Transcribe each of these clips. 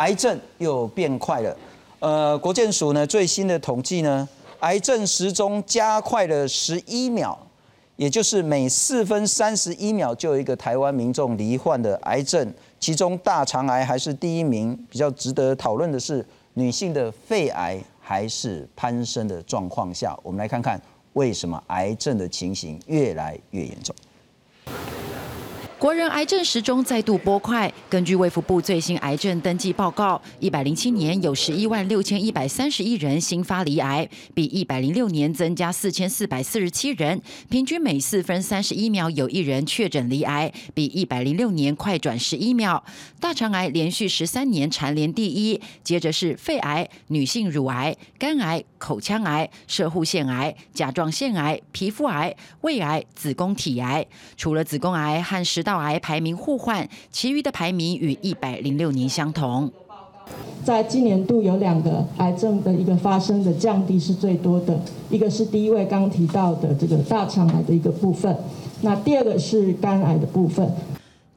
癌症又变快了。呃，国健署呢最新的统计呢，癌症时钟加快了十一秒，也就是每四分三十一秒就有一个台湾民众罹患的癌症，其中大肠癌还是第一名。比较值得讨论的是，女性的肺癌还是攀升的状况下，我们来看看为什么癌症的情形越来越严重。国人癌症时钟再度拨快。根据卫福部最新癌症登记报告，一百零七年有十一万六千一百三十一人新发罹癌，比一百零六年增加四千四百四十七人，平均每四分三十一秒有一人确诊罹癌，比一百零六年快转十一秒。大肠癌连续十三年蝉联第一，接着是肺癌、女性乳癌、肝癌、口腔癌、射护腺癌、甲状腺癌、皮肤癌、胃癌、子宫体癌。除了子宫癌和食道。道癌排名互换，其余的排名与一百零六年相同。在今年度有两个癌症的一个发生的降低是最多的，一个是第一位刚提到的这个大肠癌的一个部分，那第二个是肝癌的部分。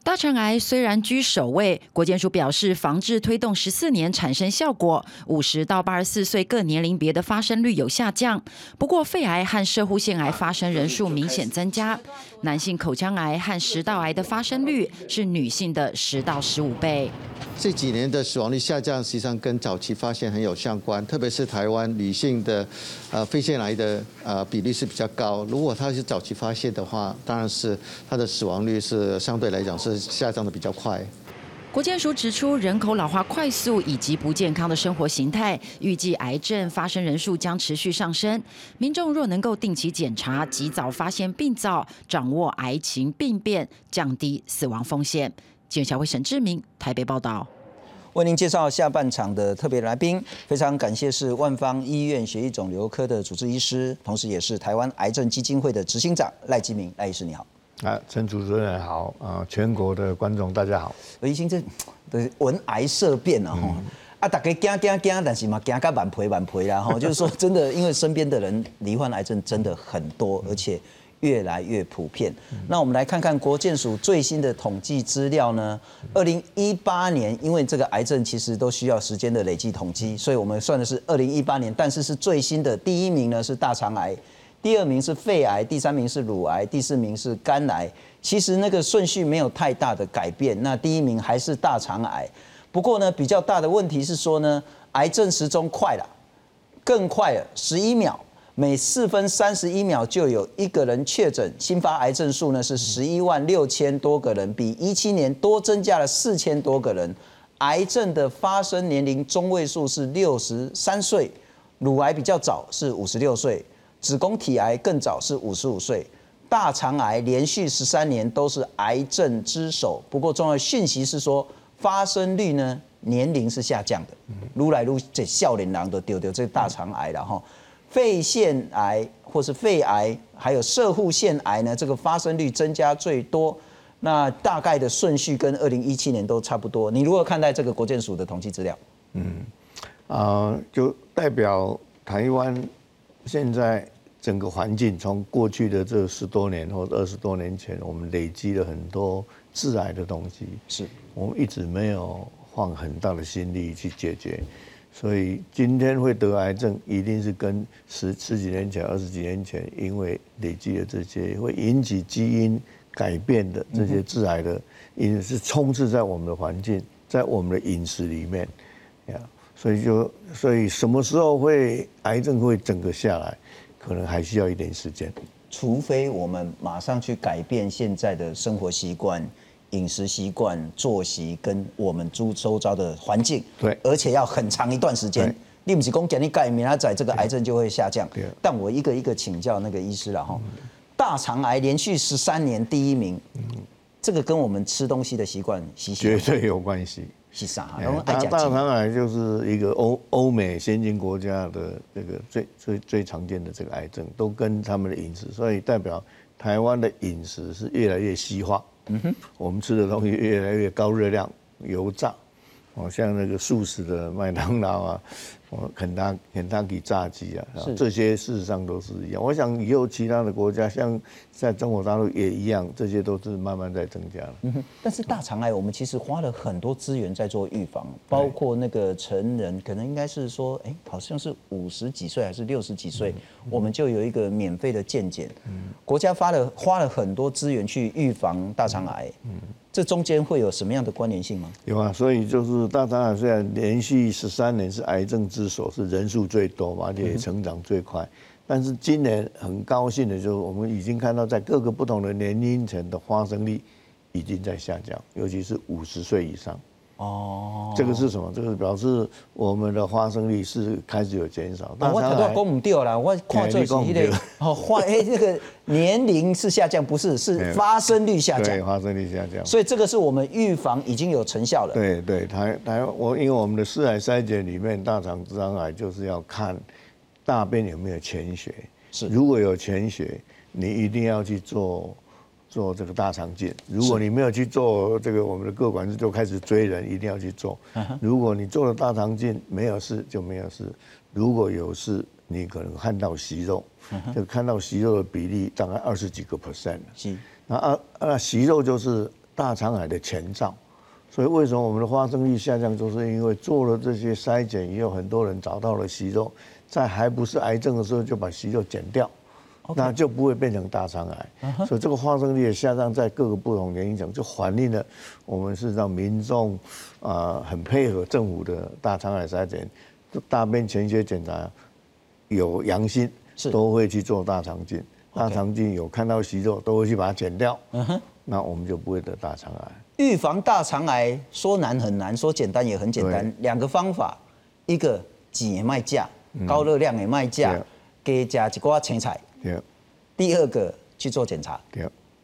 大肠癌虽然居首位，国健署表示防治推动十四年产生效果，五十到八十四岁各年龄别的发生率有下降。不过肺癌和射护腺癌发生人数明显增加，男性口腔癌和食道癌的发生率是女性的十到十五倍。这几年的死亡率下降，实际上跟早期发现很有相关，特别是台湾女性的呃肺腺癌的呃比例是比较高。如果它是早期发现的话，当然是它的死亡率是相对来讲是下降的比较快。国健署指出，人口老化快速以及不健康的生活形态，预计癌症发生人数将持续上升。民众若能够定期检查，及早发现病灶，掌握癌情病变，降低死亡风险。记者小慧沈志明台北报道。为您介绍下半场的特别来宾，非常感谢是万方医院血液肿瘤科的主治医师，同时也是台湾癌症基金会的执行长赖基明赖医师，你好。啊，陈主持人好啊，全国的观众大家好。医生这的闻癌色变了哈，啊，大家惊惊惊，但是嘛惊个满赔满赔啦哈，就是说真的，因为身边的人罹患癌症真的很多，而且。越来越普遍。那我们来看看国健署最新的统计资料呢？二零一八年，因为这个癌症其实都需要时间的累计统计，所以我们算的是二零一八年。但是是最新的，第一名呢是大肠癌，第二名是肺癌，第三名是乳癌，第四名是肝癌。其实那个顺序没有太大的改变。那第一名还是大肠癌。不过呢，比较大的问题是说呢，癌症时钟快了，更快了，十一秒。每四分三十一秒就有一个人确诊，新发癌症数呢是十一万六千多个人，比一七年多增加了四千多个人。癌症的发生年龄中位数是六十三岁，乳癌比较早是五十六岁，子宫体癌更早是五十五岁，大肠癌连续十三年都是癌症之首。不过重要讯息是说，发生率呢年龄是下降的，撸来撸这笑脸狼都丢丢这大肠癌了哈。肺腺癌或是肺癌，还有射护腺癌呢，这个发生率增加最多。那大概的顺序跟二零一七年都差不多。你如何看待这个国健署的统计资料？嗯，啊，就代表台湾现在整个环境，从过去的这十多年或者二十多年前，我们累积了很多致癌的东西，是我们一直没有放很大的心力去解决。所以今天会得癌症，一定是跟十十几年前、二十几年前，因为累积的这些会引起基因改变的这些致癌的，因是充斥在我们的环境，在我们的饮食里面，呀，所以就所以什么时候会癌症会整个下来，可能还需要一点时间，除非我们马上去改变现在的生活习惯。饮食习惯、作息跟我们周周遭的环境，对，而且要很长一段时间。你不是讲给你改明仔这个癌症就会下降，但我一个一个请教那个医师了哈。大肠癌连续十三年第一名，这个跟我们吃东西的习惯息息绝对有关系。是啥？大大肠癌就是一个欧欧美先进国家的这个最最最常见的这个癌症，都跟他们的饮食，所以代表台湾的饮食是越来越西化。嗯哼，我们吃的东西越来越高热量、油炸，哦，像那个素食的麦当劳啊，哦，肯达肯达基炸鸡啊，这些事实上都是一样。我想以后其他的国家，像在中国大陆也一样，这些都是慢慢在增加了。嗯哼。但是大肠癌，我们其实花了很多资源在做预防，包括那个成人，可能应该是说，哎，好像是五十几岁还是六十几岁，我们就有一个免费的健检。嗯。国家发了花了很多资源去预防大肠癌。嗯。这中间会有什么样的关联性吗？有啊，所以就是大肠癌虽然连续十三年是癌症之首，是人数最多，而且成长最快，但是今年很高兴的就是我们已经看到在各个不同的年龄层的发生率已经在下降，尤其是五十岁以上。哦，这个是什么？这个表示我们的发生率是开始有减少。但我头都讲唔掉了，我看做是一个哦，发 哎这个年龄是下降，不是是发生率下降。对，发生率下降。所以这个是我们预防已经有成效了。对对，台台我因为我们的四癌筛检里面，大肠直肠癌就是要看大便有没有潜血。是，如果有潜血，你一定要去做。做这个大肠镜，如果你没有去做这个，我们的各管子就开始追人，一定要去做。如果你做了大肠镜没有事就没有事，如果有事，你可能看到息肉，就看到息肉的比例大概二十几个 percent。是，那啊那息肉就是大肠癌的前兆，所以为什么我们的发生率下降，就是因为做了这些筛检也有，很多人找到了息肉，在还不是癌症的时候就把息肉剪掉。那就不会变成大肠癌，所以这个发生率的下降在各个不同年龄层，就反映了我们是让民众啊很配合政府的大肠癌筛检，大便潜血检查有阳性，是。都会去做大肠镜，大肠镜有看到息肉都会去把它剪掉，嗯哼，那我们就不会得大肠癌。预防大肠癌说难很难，说简单也很简单，两个方法，一个也卖价，高热量也卖价，给加几瓜青菜。第二个去做检查。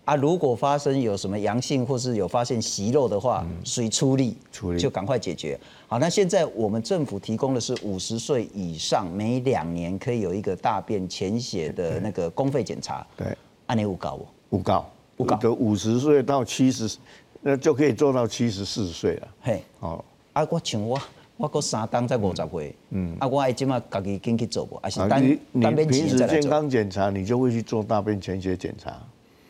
啊，如果发生有什么阳性或是有发现息肉的话，谁出力，处理就赶快解决。好，那现在我们政府提供的是五十岁以上每两年可以有一个大便潜血的那个公费检查。对，按你五高不？五高，五高。的五十岁到七十，那就可以做到七十四岁了。嘿，哦，啊，我请我。我过三档才五十岁，嗯，啊，我爱今嘛家己进去做过，还是单单便潜血健康检查，你就会去做大便潜血检查。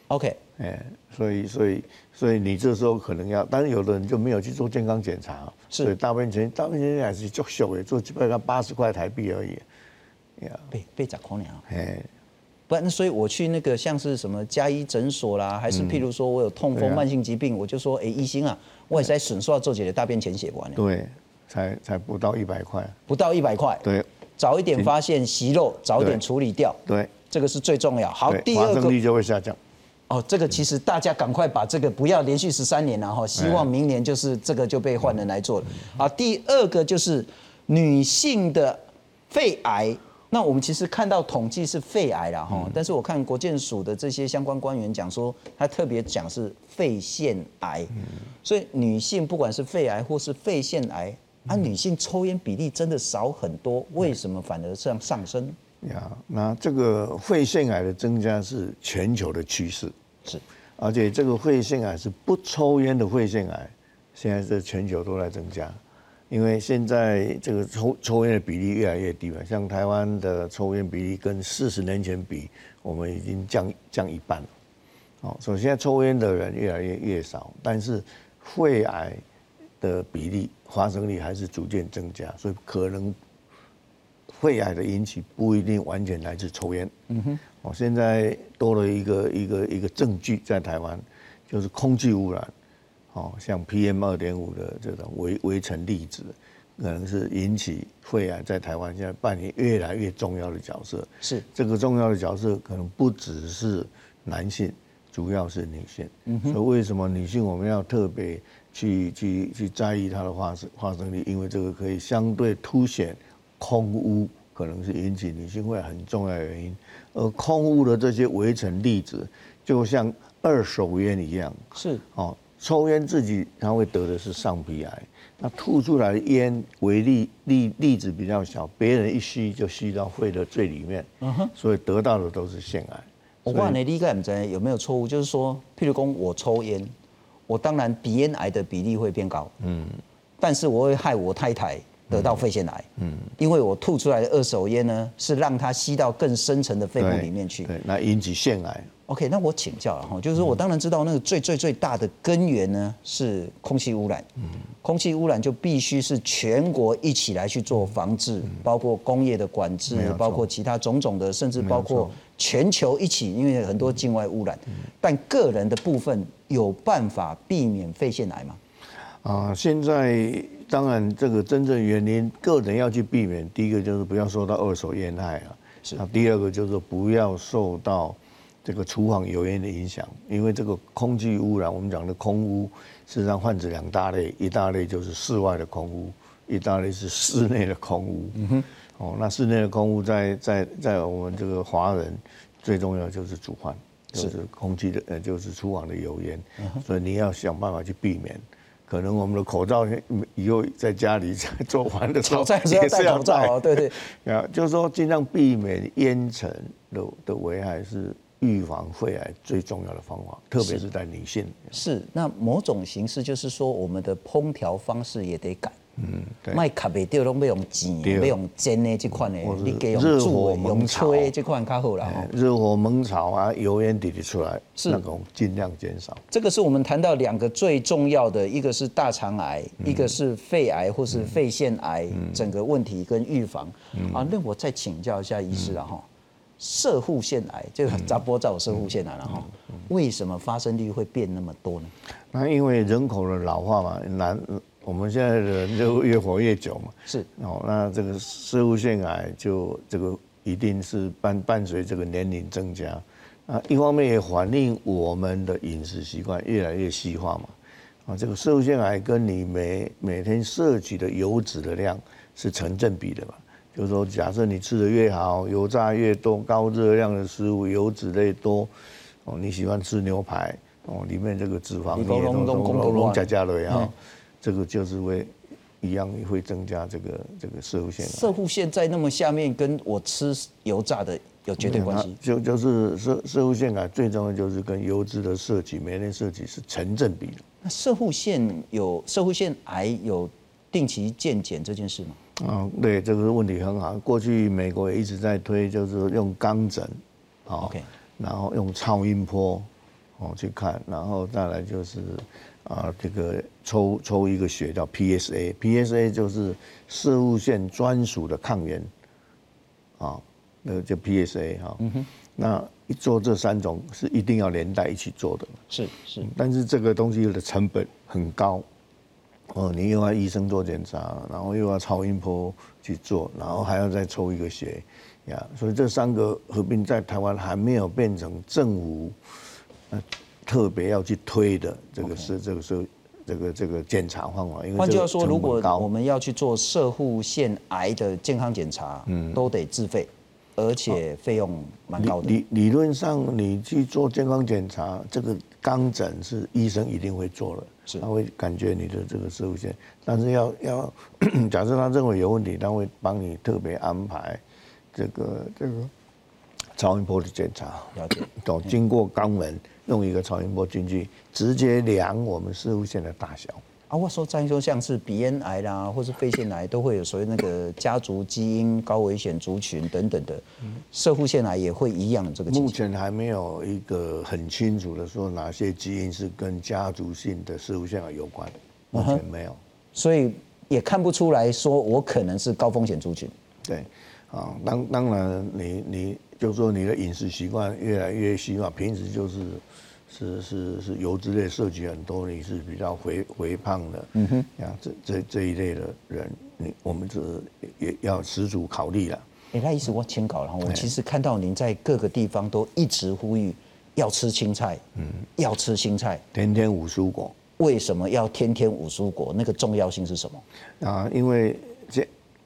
OK，哎，所以所以所以你这时候可能要，但是有的人就没有去做健康检查，所以大便潜大便潜血还是足小的，做基本上八十块台币而已。呀，被被砸空了。哎，不然所以我去那个像是什么加医诊所啦，还是譬如说我有痛风慢性疾病，我就说哎医生啊，我也在损说做几个大便潜血管。对。才才不到一百块，不到一百块。对，早一点发现息肉，早一点处理掉。对，这个是最重要。好，第二个率就会下降。哦，这个其实大家赶快把这个不要连续十三年了哈，希望明年就是这个就被换人来做了。好，第二个就是女性的肺癌。那我们其实看到统计是肺癌了哈，但是我看国健署的这些相关官员讲说，他特别讲是肺腺癌。所以女性不管是肺癌或是肺腺癌。啊，女性抽烟比例真的少很多，为什么反而这样上升？呀，那这个肺腺癌的增加是全球的趋势，是，而且这个肺腺癌是不抽烟的肺腺癌，现在是全球都在增加，因为现在这个抽抽烟的比例越来越低了，像台湾的抽烟比例跟四十年前比，我们已经降降一半了。哦，首先抽烟的人越来越越少，但是肺癌。的比例发生率还是逐渐增加，所以可能肺癌的引起不一定完全来自抽烟。嗯哼，哦，现在多了一个一个一个证据在台湾，就是空气污染，哦，像 PM 二点五的这种微微尘粒子，可能是引起肺癌在台湾现在扮演越来越重要的角色。是这个重要的角色，可能不只是男性，主要是女性。嗯哼，所以为什么女性我们要特别？去去去在意它的发生发生率，因为这个可以相对凸显空污可能是引起女性会很重要的原因，而空污的这些围尘粒子就像二手烟一样，是哦，抽烟自己他会得的是上皮癌，那吐出来的烟微粒粒粒子比较小，别人一吸就吸到肺的最里面，嗯哼，所以得到的都是腺癌。我问你，理解唔知有没有错误？就是说，譬如讲我抽烟。我当然鼻咽癌的比例会变高，嗯，但是我会害我太太得到肺腺癌，嗯，因为我吐出来的二手烟呢，是让它吸到更深层的肺部里面去，对，那引起腺癌。OK，那我请教了哈，就是说我当然知道那个最最最大的根源呢是空气污染，嗯，空气污染就必须是全国一起来去做防治，包括工业的管制，包括其他种种的，甚至包括全球一起，因为很多境外污染，但个人的部分有办法避免肺腺癌吗？啊，现在当然这个真正原因，个人要去避免，第一个就是不要受到二手烟害啊，是，那第二个就是不要受到。这个厨房油烟的影响，因为这个空气污染，我们讲的空污，事实上泛指两大类，一大类就是室外的空污，一大类是室内的空污。嗯哼，哦，那室内的空污在在在我们这个华人最重要就是煮饭，就是空气的呃就是厨房的油烟，所以你要想办法去避免。可能我们的口罩以后在家里在做饭的时候也是要戴哦，对对，啊，就是说尽量避免烟尘的的危害是。预防肺癌最重要的方法，特别是在女性。是，那某种形式就是说，我们的烹调方式也得改。嗯，对。卖卡贝掉拢要用煎，要用煎的这款的，你给用煮、用吹这款较好啦。热火猛炒啊，油烟滴滴出来，是那种尽量减少。这个是我们谈到两个最重要的，一个是大肠癌，一个是肺癌或是肺腺癌整个问题跟预防。啊，那我再请教一下医师了哈。射护腺癌就是扎波造射护腺癌了哈，为什么发生率会变那么多呢？那因为人口的老化嘛，男我们现在的人就越活越久嘛，是。哦，那这个食物腺癌就这个一定是伴伴随这个年龄增加。啊，一方面也反映我们的饮食习惯越来越西化嘛，啊，这个食物腺癌跟你每每天摄取的油脂的量是成正比的嘛。就是说，假设你吃的越好，油炸越多，高热量的食物，油脂类多，哦，你喜欢吃牛排，哦，里面这个脂肪也都都都加加了呀，这个就是会一样会增加这个这个射护腺。射护腺在那么下面，跟我吃油炸的有绝对关系。就就是射射护腺癌最重要就是跟油脂的摄取，每天摄取是成正比的。那射护腺有射护腺癌有定期健检这件事吗？啊，对，这个问题很好。过去美国也一直在推，就是用钢枕，好，然后用超音波，哦去看，然后再来就是啊，这个抽抽一个血叫 PSA，PSA 就是射物线专属的抗原，啊，那叫 PSA 哈。嗯哼。那一做这三种是一定要连带一起做的。是是。但是这个东西的成本很高。哦，你又要医生做检查，然后又要超音波去做，然后还要再抽一个血，呀，所以这三个合并在台湾还没有变成政府呃特别要去推的，这个是这个是这个这个检查方法。换句话说，如果我们要去做射护腺癌的健康检查，嗯，都得自费，而且费用蛮高的。理理论上，你去做健康检查，这个肛诊是医生一定会做的。是他会感觉你的这个射物线，但是要要 假设他认为有问题，他会帮你特别安排这个这个超音波的检查。了解。都经过肛门用一个超音波进去，直接量我们射物线的大小。啊，我说再说像是鼻咽癌啦，或是肺腺癌，都会有所谓那个家族基因高危险族群等等的，射护腺癌也会一样这个。目前还没有一个很清楚的说哪些基因是跟家族性的射护腺癌有关，目前没有，所以也看不出来说我可能是高风险族群。对，啊，当当然你你就说你的饮食习惯越来越习惯，平时就是。是是是油脂类摄取很多，你是比较肥肥胖的，嗯哼，啊这这这一类的人，你我们是也要十足考虑了。哎，那意思我签稿了，我其实看到您在各个地方都一直呼吁要吃青菜，嗯，要吃青菜，天天五蔬果。为什么要天天五蔬果？那个重要性是什么？啊，因为这。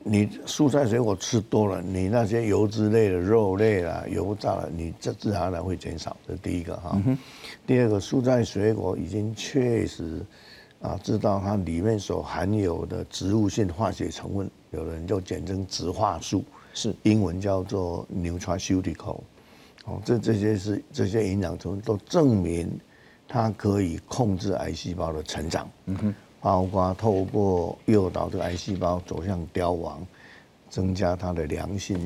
你蔬菜水果吃多了，你那些油脂类的肉类啦、油炸了，你这自然而然会减少。这第一个哈。第二个，蔬菜水果已经确实啊，知道它里面所含有的植物性化学成分，有人就简称植化素，是英文叫做 nutraceutical。哦，这这些是这些营养成分都证明它可以控制癌细胞的成长。嗯哼。包括透过诱导这个癌细胞走向凋亡，增加它的良性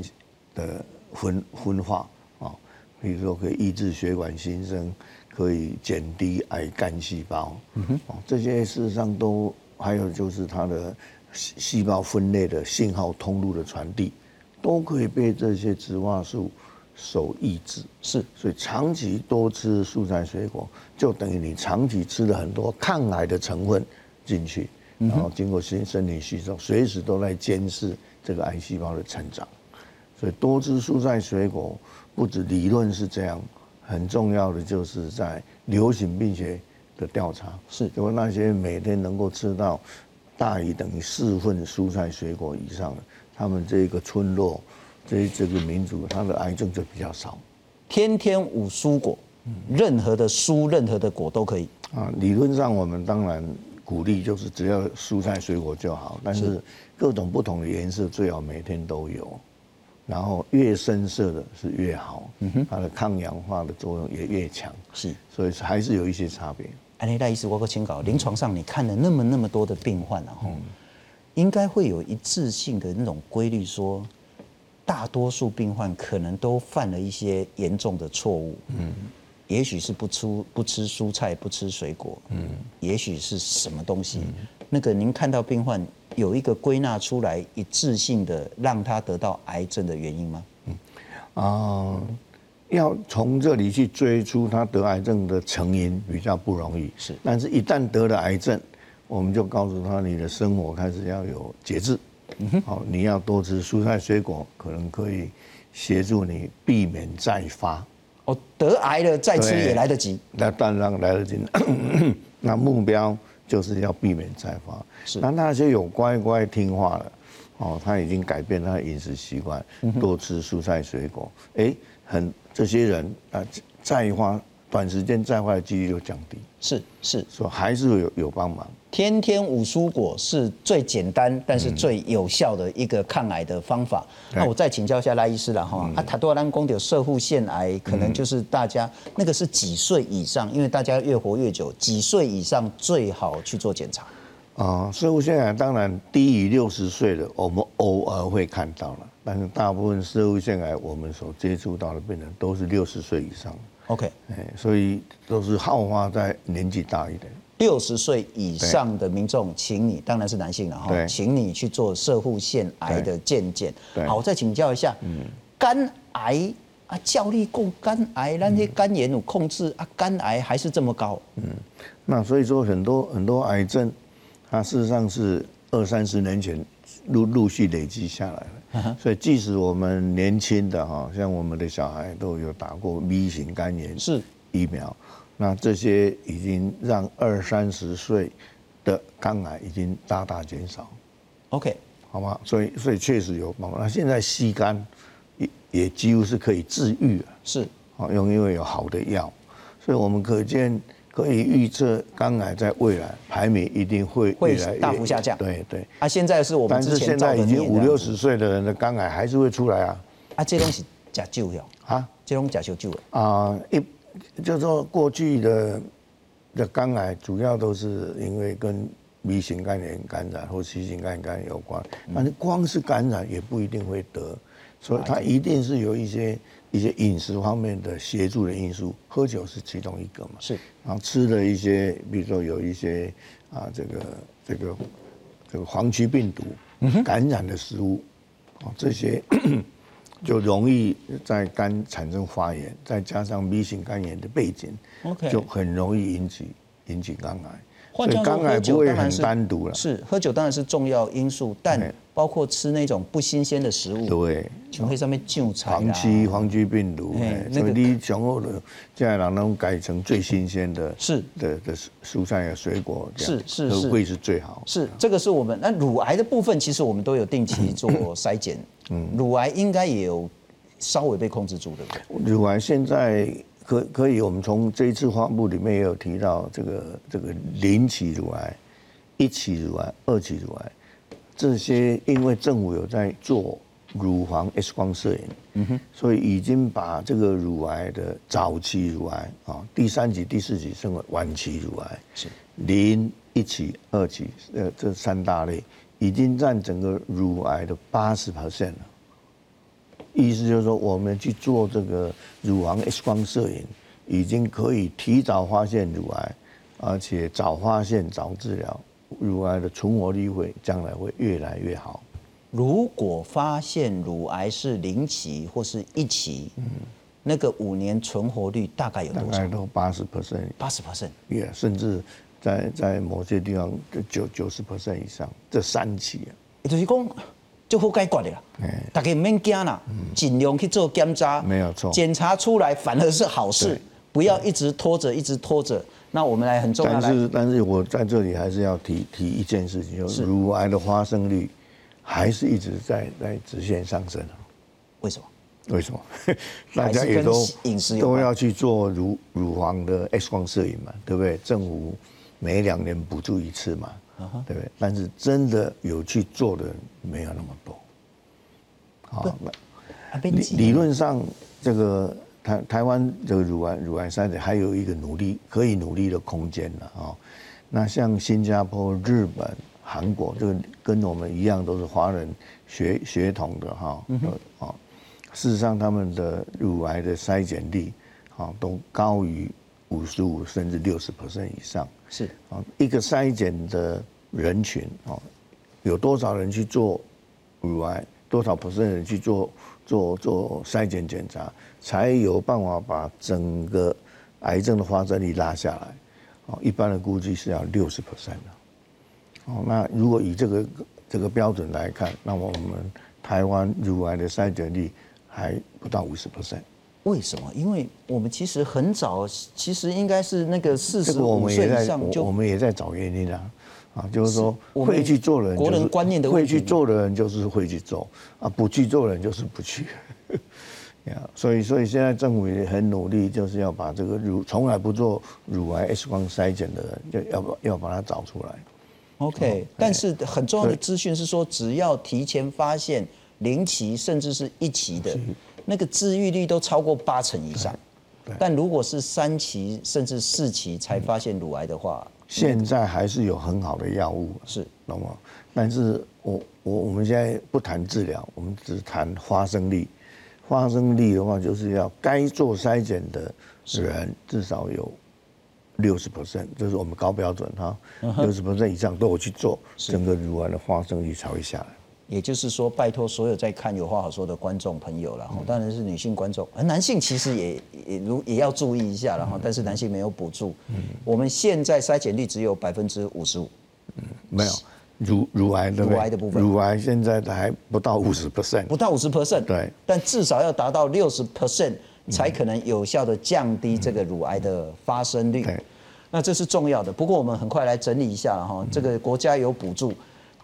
的分分化啊，比如说可以抑制血管新生，可以减低癌干细胞，嗯哼，这些事实上都还有就是它的细细胞分裂的信号通路的传递，都可以被这些植化素所抑制。是，所以长期多吃蔬菜水果，就等于你长期吃了很多抗癌的成分进去，然后经过身身体吸收，随时都在监视这个癌细胞的成长。所以多吃蔬菜水果，不止理论是这样，很重要的就是在流行病学的调查，是因为那些每天能够吃到大于等于四份蔬菜水果以上的，他们这个村落，这这个民族，他的癌症就比较少。天天五蔬果，任何的蔬、任何的果都可以。啊，理论上我们当然鼓励就是只要蔬菜水果就好，但是各种不同的颜色最好每天都有，然后越深色的是越好，它的抗氧化的作用也越强，是，所以还是有一些差别。安内大医师，我个请教，临床上你看了那么那么多的病患然后应该会有一致性的那种规律，说大多数病患可能都犯了一些严重的错误。嗯，也许是不吃不吃蔬菜，不吃水果。嗯，也许是什么东西？那个您看到病患有一个归纳出来一致性的让他得到癌症的原因吗？嗯啊、要从这里去追出他得癌症的成因比较不容易，是但是一旦得了癌症，我们就告诉他你的生活开始要有节制，好、你要多吃蔬菜水果，可能可以协助你避免再发。哦，得癌了再吃也来得及。那当然来得及。那目标就是要避免再发。是那那些有乖乖听话了，哦，他已经改变他的饮食习惯，多吃蔬菜水果，哎，很这些人啊，再发短时间再坏的几率就降低，是是，所以还是有有帮忙。天天五蔬果是最简单但是最有效的一个抗癌的方法。对那我再请教一下赖医师了哈，啊，塔多兰宫有射护腺癌，可能就是大家那个是几岁以上，因为大家越活越久，几岁以上最好去做检查。啊，射物腺癌当然低于六十岁的，我们偶尔会看到了，但是大部分射物腺癌我们所接触到的病人都是六十岁以上，OK，哎，所以都是好发在年纪大一点。六十岁以上的民众，请你当然是男性了哈，请你去做射护腺癌的健检。好，我再请教一下，肝癌啊，教力够肝癌，那些肝炎有控制啊，肝癌还是这么高。嗯那所以说很多很多癌症，它事实上是二三十年前陆陆续累积下来了。所以即使我们年轻的哈，像我们的小孩都有打过 B 型肝炎是疫苗，那这些已经让二三十岁的肝癌已经大大减少，OK，好吗？所以所以确实有帮助。那现在吸肝也也几乎是可以治愈了。是啊，用因为有好的药，所以我们可见可以预测肝癌在未来排名一定会会越来越大幅下降。对对，啊，现在是我们但是现在已经五六十岁的人的肝癌还是会出来啊。啊，这东西假救药，啊？这种假修救的。啊一就说过去的的肝癌主要都是因为跟 B 型肝炎感染或 C 型肝炎感染有关，嗯但是光是感染也不一定会得，所以它一定是有一些一些饮食方面的协助的因素，喝酒是其中一个嘛。是然后吃的一些，比如说有一些啊，这个这个这个黄曲病毒感染的食物，啊，这些就容易在肝产生发炎，再加上 B 型肝炎的背景就很容易引起引起肝癌。换句话说，喝不会很酒当然是单独了。是喝酒当然是重要因素，但包括吃那种不新鲜的食物，对，就会上面韭菜啦。黄曲黄曲病毒，所以你上好的，现在人都改成最新鲜的，是。的的蔬菜啊水果，是是是。会是最好。是这个是我们那乳癌的部分，其实我们都有定期做筛检，嗯，乳癌应该也有稍微被控制住，对不对？乳癌现在可可以，我们从这一次发布里面也有提到这个这个零期乳癌、一期乳癌、二期乳癌这些，因为政府有在做乳房 X 光摄影，嗯哼，所以已经把这个乳癌的早期乳癌啊，第三期、第四期称为晚期乳癌，是零、一期、二期，呃，这三大类已经占整个乳癌的八十 percent 了。意思就是说，我们去做这个乳房 X 光摄影，已经可以提早发现乳癌，而且早发现早治疗，乳癌的存活率会将来会越来越好。如果发现乳癌是零期或是一期，嗯，那个五年存活率大概有多少？大概都八十 percent，八十 percent，也甚至在在某些地方九九十 percent 以上，这三期啊，也就是讲。就好解决的啦，大家唔免惊啦，尽量去做检查，没有错，检查出来反而是好事，不要一直拖着，一直拖着。那我们来很重要。但是，但是我在这里还是要提提一件事情，就是乳癌的发生率还是一直在在直线上升。为什么？为什么？大家也都饮食都要去做乳乳房的 X 光摄影嘛，对不对？政府每两年补助一次嘛。对不对？但是真的有去做的没有那么多。好，理理论上，这个台台湾这个乳癌乳癌筛检还有一个努力可以努力的空间了啊。那像新加坡、日本、韩国，这个跟我们一样都是华人血血统的哈。啊，事实上他们的乳癌的筛检率啊都高于五十五甚至六十 percent 以上。是啊，一个筛检的人群啊，有多少人去做乳癌，多少 percent 人去做做做筛检检查，才有办法把整个癌症的发生率拉下来。哦，一般的估计是要六十 percent 的。哦，那如果以这个这个标准来看，那么我们台湾乳癌的筛检率还不到五十 percent。为什么？因为我们其实很早，其实应该是那个四十五岁以上就我们也在找原因啊，啊，就是说会去做人，国人观念的会去做的人就是会去做啊，不去做人就是不去。呀，所以所以现在政府也很努力，就是要把这个乳从来不做乳癌 X 光筛检的人，要要把要把它找出来。OK，但是很重要的资讯是说，只要提前发现零期甚至是一期的。那个治愈率都超过八成以上，但如果是三期甚至四期才发现乳癌的话，现在还是有很好的药物，是，懂吗？但是我我我们现在不谈治疗，我们只谈发生率。发生率的话，就是要该做筛检的人至少有六十 percent，就是我们高标准哈，六十 percent 以上都有去做，整个乳癌的发生率才会下来。也就是说，拜托所有在看有话好说的观众朋友了，当然是女性观众，而男性其实也也如也要注意一下了哈。但是男性没有补助，我们现在筛检率只有百分之五十五，没有乳乳癌的乳癌的部分，乳癌现在还不到五十 percent，不到五十 percent，对，但至少要达到六十 percent 才可能有效的降低这个乳癌的发生率。那这是重要的。不过我们很快来整理一下哈，这个国家有补助。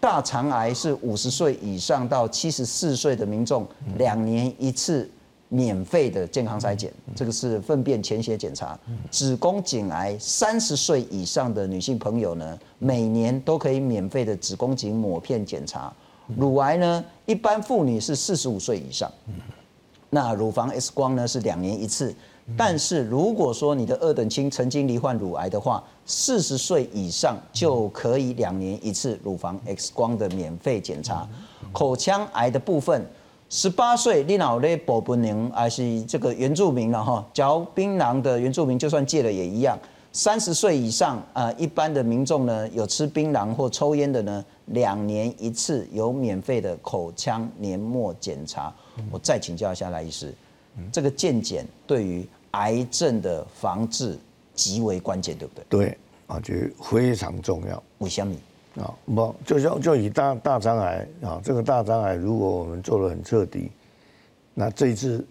大肠癌是五十岁以上到七十四岁的民众两年一次免费的健康筛检，这个是粪便潜血检查。子宫颈癌三十岁以上的女性朋友呢，每年都可以免费的子宫颈抹片检查。乳癌呢，一般妇女是四十五岁以上，那乳房 X 光呢是两年一次。但是如果说你的二等亲曾经罹患乳癌的话，四十岁以上就可以两年一次乳房 X 光的免费检查。口腔癌的部分，十八岁你脑的保不宁还是这个原住民了哈，嚼槟榔的原住民就算戒了也一样。三十岁以上啊，一般的民众呢，有吃槟榔或抽烟的呢，两年一次有免费的口腔黏膜检查。我再请教一下赖医师。这个健检对于癌症的防治极为关键，对不对？对，啊，就非常重要。为什么？啊，不，就像就以大大肠癌啊，这个大肠癌，如果我们做的很彻底，那这一次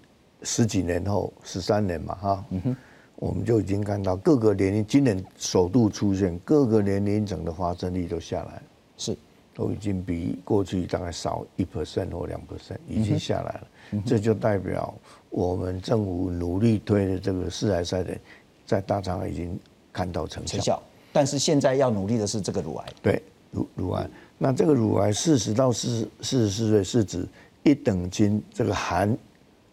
十几年后，十三年嘛，哈，嗯哼，我们就已经看到各个年龄，今年首度出现各个年龄层的发生率都下来了，是，都已经比过去大概少一 percent 或两 percent，已经下来了。这就代表我们政府努力推的这个四癌赛的，在大肠癌已经看到成效。但是现在要努力的是这个乳癌。对，乳乳癌。那这个乳癌四十到四四十四岁是指一等亲，这个含，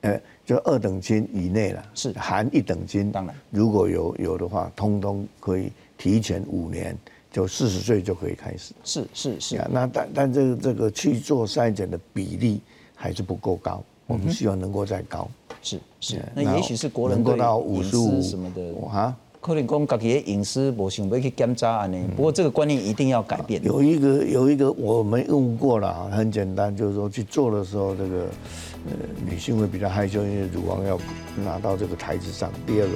呃，就二等亲以内了。是含一等亲。当然，如果有有的话，通通可以提前五年就四十岁就可以开始。是是是呀，，那但但这个这个去做筛检的比例还是不够高，我们希望能够再高。是是，那也许是国人对能够到隐五十五私什么的，哈。可能讲家己的隐私无想要去检查安尼，不过这个观念一定要改变。有一个有一个我们用过了，很简单，就是说去做的时候，这个呃女性会比较害羞，因为乳房要拿到这个台子上，第二个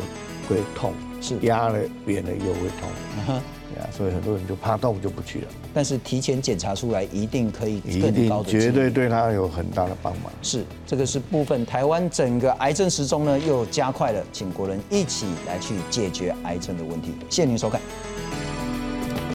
会痛，是压了扁了又会痛，所以很多人就怕痛就不去了，但是提前检查出来，一定可以一更高的定绝对对他有很大的帮忙。是，这个是部分台湾整个癌症时钟呢又加快了，请国人一起来去解决癌症的问题。谢谢您收看。